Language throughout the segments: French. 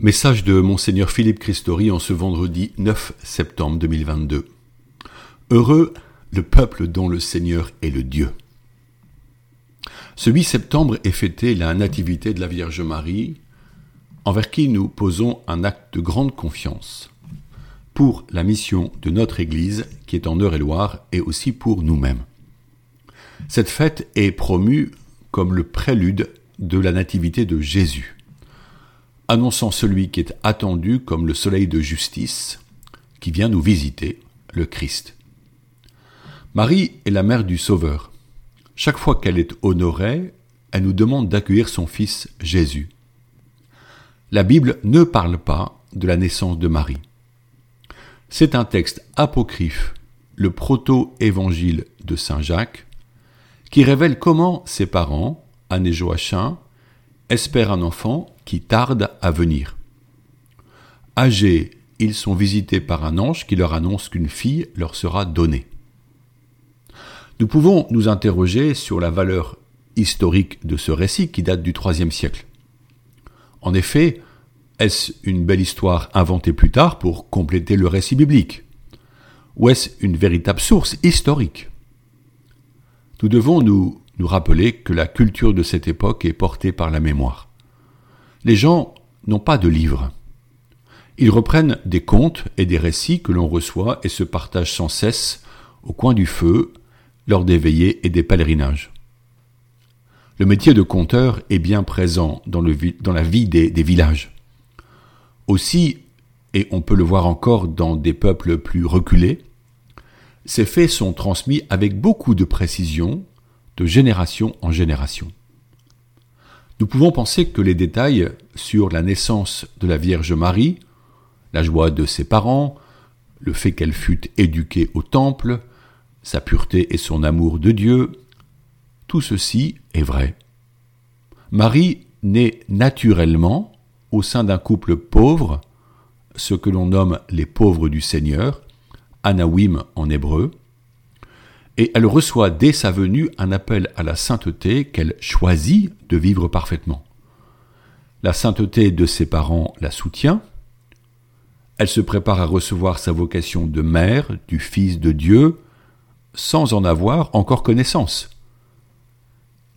Message de Monseigneur Philippe Christori en ce vendredi 9 septembre 2022. Heureux le peuple dont le Seigneur est le Dieu. Ce 8 septembre est fêté la Nativité de la Vierge Marie, envers qui nous posons un acte de grande confiance pour la mission de notre Église qui est en Eure-et-Loire et aussi pour nous-mêmes. Cette fête est promue comme le prélude de la Nativité de Jésus annonçant celui qui est attendu comme le soleil de justice, qui vient nous visiter, le Christ. Marie est la mère du Sauveur. Chaque fois qu'elle est honorée, elle nous demande d'accueillir son fils Jésus. La Bible ne parle pas de la naissance de Marie. C'est un texte apocryphe, le proto-évangile de Saint Jacques, qui révèle comment ses parents, Anne et Joachim, espèrent un enfant qui tarde à venir. Âgés, ils sont visités par un ange qui leur annonce qu'une fille leur sera donnée. Nous pouvons nous interroger sur la valeur historique de ce récit qui date du IIIe siècle. En effet, est-ce une belle histoire inventée plus tard pour compléter le récit biblique? Ou est-ce une véritable source historique? Nous devons nous rappeler que la culture de cette époque est portée par la mémoire. Les gens n'ont pas de livres. Ils reprennent des contes et des récits que l'on reçoit et se partagent sans cesse au coin du feu, lors des veillées et des pèlerinages. Le métier de conteur est bien présent dans, la vie des, villages. Aussi, et on peut le voir encore dans des peuples plus reculés, ces faits sont transmis avec beaucoup de précision, de génération en génération. Nous pouvons penser que les détails sur la naissance de la Vierge Marie, la joie de ses parents, le fait qu'elle fût éduquée au temple, sa pureté et son amour de Dieu, tout ceci est vrai. Marie naît naturellement au sein d'un couple pauvre, ce que l'on nomme les pauvres du Seigneur, Anawim en hébreu, et elle reçoit dès sa venue un appel à la sainteté qu'elle choisit de vivre parfaitement. La sainteté de ses parents la soutient, elle se prépare à recevoir sa vocation de mère du Fils de Dieu sans en avoir encore connaissance.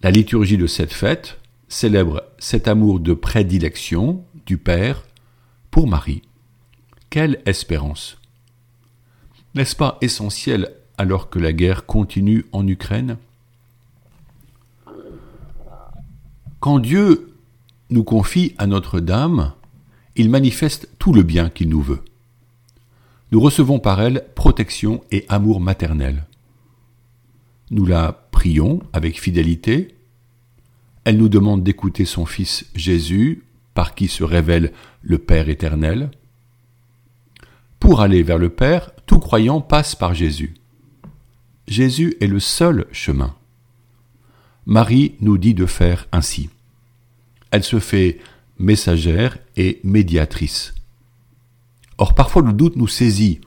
La liturgie de cette fête célèbre cet amour de prédilection du Père pour Marie. Quelle espérance N'est-ce pas essentiel alors que la guerre continue en Ukraine Quand Dieu nous confie à Notre-Dame, il manifeste tout le bien qu'il nous veut. Nous recevons par elle protection et amour maternel. Nous la prions avec fidélité. Elle nous demande d'écouter son Fils Jésus, par qui se révèle le Père éternel. Pour aller vers le Père, tout croyant passe par Jésus. Jésus est le seul chemin. Marie nous dit de faire ainsi. Elle se fait messagère et médiatrice. Or parfois le doute nous saisit.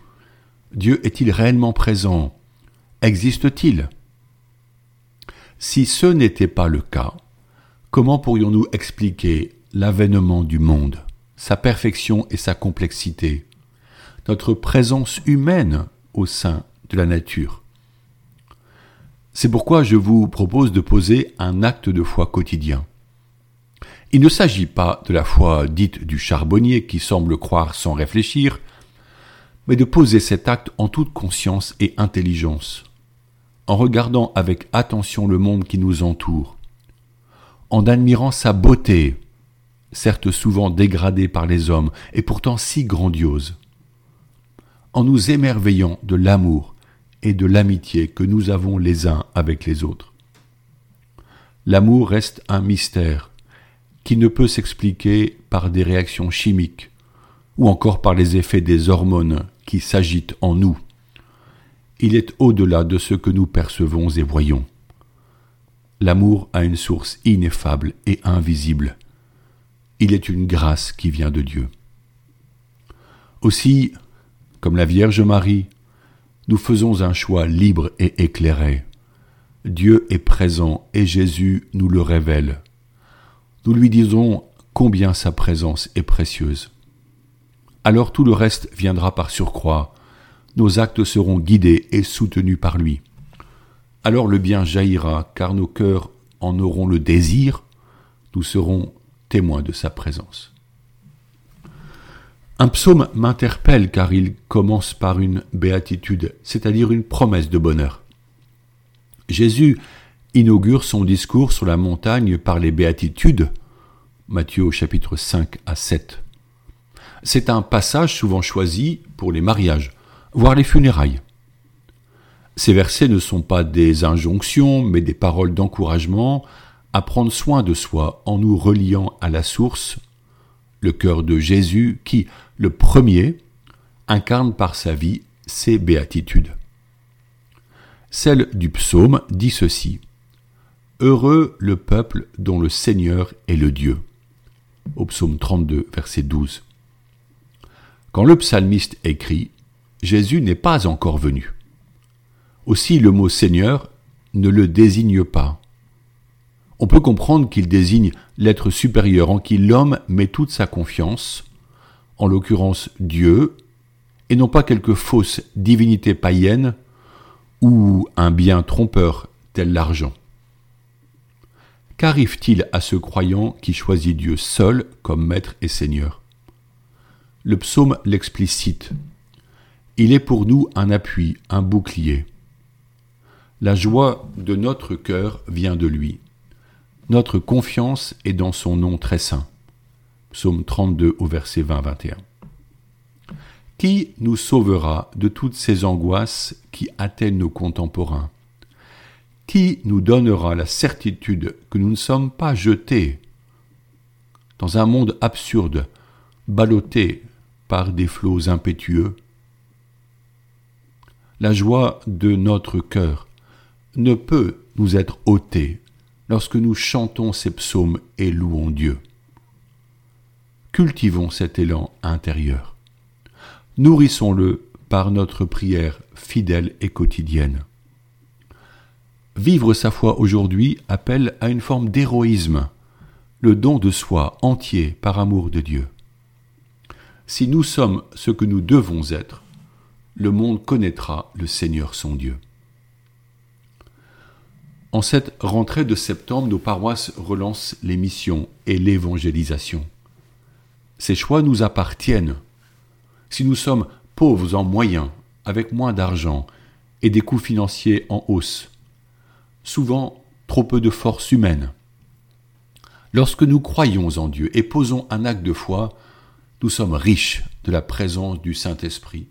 Dieu est-il réellement présent? Existe-t-il? Si ce n'était pas le cas, comment pourrions-nous expliquer l'avènement du monde, sa perfection et sa complexité, notre présence humaine au sein de la nature c'est pourquoi je vous propose de poser un acte de foi quotidien. Il ne s'agit pas de la foi dite du charbonnier qui semble croire sans réfléchir, mais de poser cet acte en toute conscience et intelligence, en regardant avec attention le monde qui nous entoure, en admirant sa beauté, certes souvent dégradée par les hommes et pourtant si grandiose, en nous émerveillant de l'amour, et de l'amitié que nous avons les uns avec les autres. L'amour reste un mystère qui ne peut s'expliquer par des réactions chimiques ou encore par les effets des hormones qui s'agitent en nous. Il est au-delà de ce que nous percevons et voyons. L'amour a une source ineffable et invisible. Il est une grâce qui vient de Dieu. Aussi, comme la Vierge Marie, nous faisons un choix libre et éclairé. Dieu est présent et Jésus nous le révèle. Nous lui disons combien sa présence est précieuse. Alors tout le reste viendra par surcroît, nos actes seront guidés et soutenus par lui. Alors le bien jaillira, car nos cœurs en auront le désir, nous serons témoins de sa présence. Un psaume m'interpelle car il commence par une béatitude, c'est-à-dire une promesse de bonheur. Jésus inaugure son discours sur la montagne par les béatitudes, Matthieu chapitre 5 à 7. C'est un passage souvent choisi pour les mariages, voire les funérailles. Ces versets ne sont pas des injonctions, mais des paroles d'encouragement à prendre soin de soi en nous reliant à la source, le cœur de Jésus qui, le premier, incarne par sa vie ces béatitudes. Celle du psaume dit ceci. Heureux le peuple dont le Seigneur est le Dieu. Au psaume 32, verset 12. Quand le psalmiste écrit, Jésus n'est pas encore venu. Aussi le mot Seigneur ne le désigne pas. On peut comprendre qu'il désigne l'être supérieur en qui l'homme met toute sa confiance, en l'occurrence Dieu, et non pas quelque fausse divinité païenne ou un bien trompeur tel l'argent. Qu'arrive-t-il à ce croyant qui choisit Dieu seul comme maître et seigneur? Le psaume l'explicite. Il est pour nous un appui, un bouclier. La joie de notre cœur vient de lui. Notre confiance est dans son nom très saint. Psaume 32 au verset 20-21. Qui nous sauvera de toutes ces angoisses qui atteignent nos contemporains? Qui nous donnera la certitude que nous ne sommes pas jetés dans un monde absurde, ballotté par des flots impétueux? La joie de notre cœur ne peut nous être ôtée lorsque nous chantons ces psaumes et louons Dieu. Cultivons cet élan intérieur. Nourrissons-le par notre prière fidèle et quotidienne. Vivre sa foi aujourd'hui appelle à une forme d'héroïsme, le don de soi entier par amour de Dieu. Si nous sommes ce que nous devons être, le monde connaîtra le Seigneur son Dieu. En cette rentrée de septembre, nos paroisses relancent les missions et l'évangélisation. Ces choix nous appartiennent si nous sommes pauvres en moyens, avec moins d'argent et des coûts financiers en hausse, souvent trop peu de force humaine. Lorsque nous croyons en Dieu et posons un acte de foi, nous sommes riches de la présence du Saint-Esprit.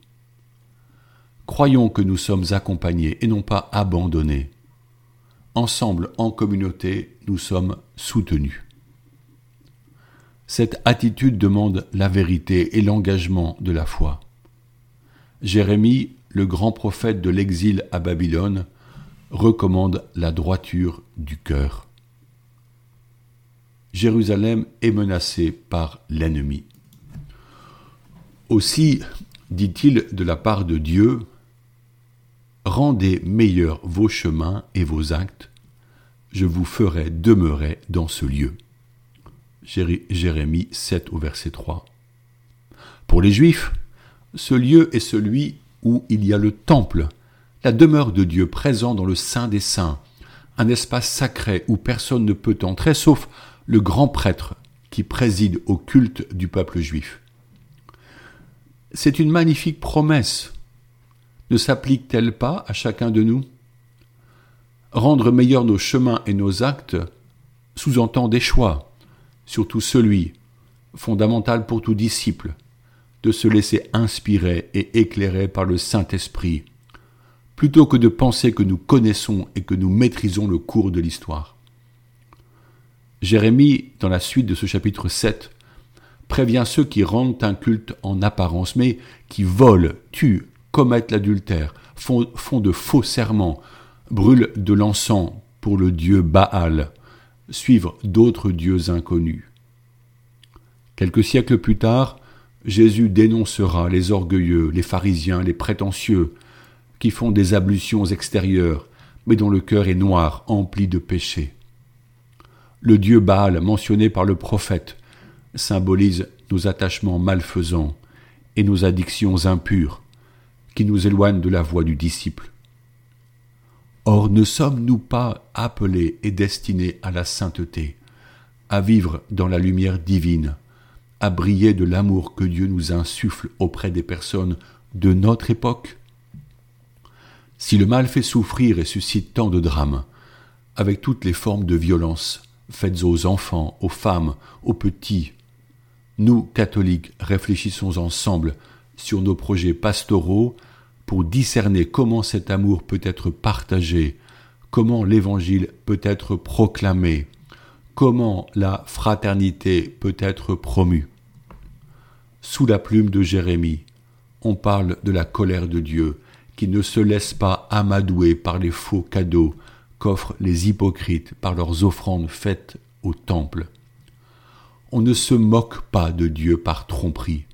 Croyons que nous sommes accompagnés et non pas abandonnés. Ensemble, en communauté, nous sommes soutenus. Cette attitude demande la vérité et l'engagement de la foi. Jérémie, le grand prophète de l'exil à Babylone, recommande la droiture du cœur. Jérusalem est menacée par l'ennemi. Aussi, dit-il de la part de Dieu, Rendez meilleurs vos chemins et vos actes, je vous ferai demeurer dans ce lieu. Jérémie 7 au verset 3. Pour les Juifs, ce lieu est celui où il y a le temple, la demeure de Dieu présent dans le Saint des Saints, un espace sacré où personne ne peut entrer sauf le grand prêtre qui préside au culte du peuple juif. C'est une magnifique promesse. Ne s'applique-t-elle pas à chacun de nous? Rendre meilleurs nos chemins et nos actes sous-entend des choix, surtout celui, fondamental pour tout disciple, de se laisser inspirer et éclairer par le Saint-Esprit, plutôt que de penser que nous connaissons et que nous maîtrisons le cours de l'histoire. Jérémie, dans la suite de ce chapitre 7, prévient ceux qui rendent un culte en apparence, mais qui volent, tuent, commettent l'adultère, font, de faux serments, brûlent de l'encens pour le dieu Baal, suivre d'autres dieux inconnus. Quelques siècles plus tard, Jésus dénoncera les orgueilleux, les pharisiens, les prétentieux, qui font des ablutions extérieures, mais dont le cœur est noir, empli de péché. Le dieu Baal, mentionné par le prophète, symbolise nos attachements malfaisants et nos addictions impures qui nous éloignent de la voie du disciple. Or ne sommes-nous pas appelés et destinés à la sainteté, à vivre dans la lumière divine, à briller de l'amour que Dieu nous insuffle auprès des personnes de notre époque? Si le mal fait souffrir et suscite tant de drames, avec toutes les formes de violence faites aux enfants, aux femmes, aux petits, nous, catholiques, réfléchissons ensemble sur nos projets pastoraux pour discerner comment cet amour peut être partagé, comment l'Évangile peut être proclamé, comment la fraternité peut être promue. Sous la plume de Jérémie, on parle de la colère de Dieu qui ne se laisse pas amadouer par les faux cadeaux qu'offrent les hypocrites par leurs offrandes faites au temple. On ne se moque pas de Dieu par tromperie,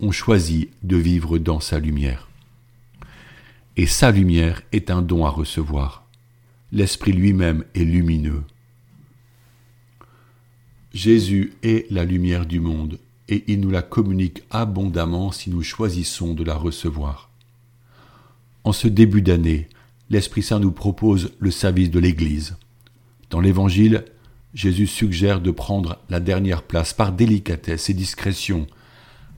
on choisit de vivre dans sa lumière. Et sa lumière est un don à recevoir. L'Esprit lui-même est lumineux. Jésus est la lumière du monde et il nous la communique abondamment si nous choisissons de la recevoir. En ce début d'année, l'Esprit Saint nous propose le service de l'Église. Dans l'Évangile, Jésus suggère de prendre la dernière place par délicatesse et discrétion,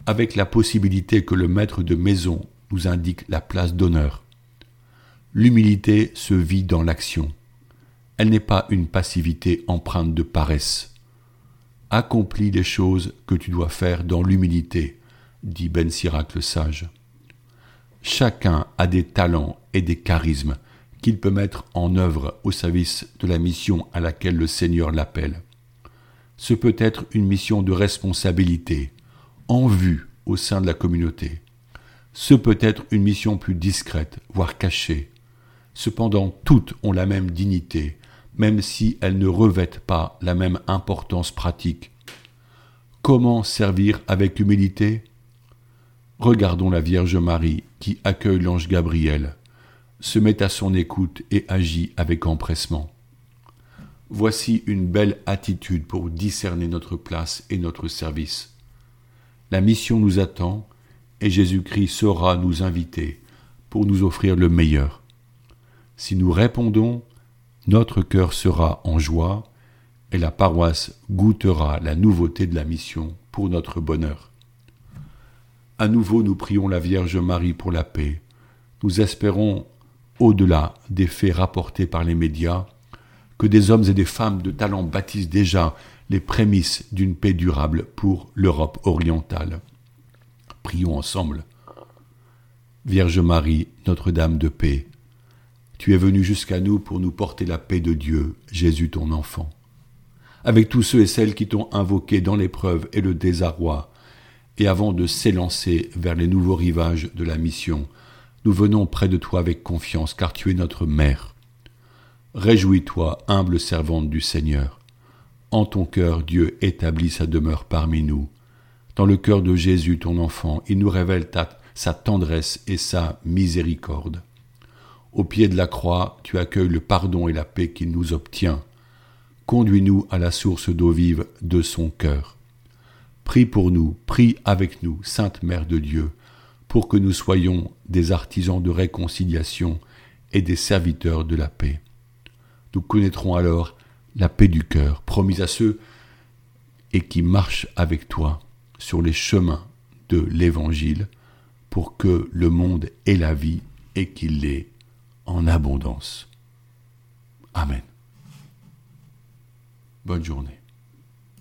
avec la possibilité que le maître de maison nous indique la place d'honneur. L'humilité se vit dans l'action. Elle n'est pas une passivité empreinte de paresse. Accomplis les choses que tu dois faire dans l'humilité, dit Ben Sirac le sage. Chacun a des talents et des charismes qu'il peut mettre en œuvre au service de la mission à laquelle le Seigneur l'appelle. Ce peut être une mission de responsabilité, en vue au sein de la communauté. Ce peut être une mission plus discrète, voire cachée, Cependant, toutes ont la même dignité, même si elles ne revêtent pas la même importance pratique. Comment servir avec humilité? Regardons la Vierge Marie qui accueille l'ange Gabriel, se met à son écoute et agit avec empressement. Voici une belle attitude pour discerner notre place et notre service. La mission nous attend et Jésus-Christ saura nous inviter pour nous offrir le meilleur. Si nous répondons, notre cœur sera en joie et la paroisse goûtera la nouveauté de la mission pour notre bonheur. À nouveau, nous prions la Vierge Marie pour la paix. Nous espérons, au-delà des faits rapportés par les médias, que des hommes et des femmes de talent bâtissent déjà les prémices d'une paix durable pour l'Europe orientale. Prions ensemble. Vierge Marie, Notre-Dame de paix, tu es venu jusqu'à nous pour nous porter la paix de Dieu, Jésus ton enfant. Avec tous ceux et celles qui t'ont invoqué dans l'épreuve et le désarroi, et avant de s'élancer vers les nouveaux rivages de la mission, nous venons près de toi avec confiance, car tu es notre mère. Réjouis-toi, humble servante du Seigneur. En ton cœur, Dieu établit sa demeure parmi nous. Dans le cœur de Jésus, ton enfant, il nous révèle sa tendresse et sa miséricorde. Au pied de la croix, tu accueilles le pardon et la paix qu'il nous obtient. Conduis-nous à la source d'eau vive de son cœur. Prie pour nous, prie avec nous, Sainte Mère de Dieu, pour que nous soyons des artisans de réconciliation et des serviteurs de la paix. Nous connaîtrons alors la paix du cœur, promise à ceux et qui marchent avec toi sur les chemins de l'Évangile, pour que le monde ait la vie et qu'il l'ait en abondance. Amen. Bonne journée.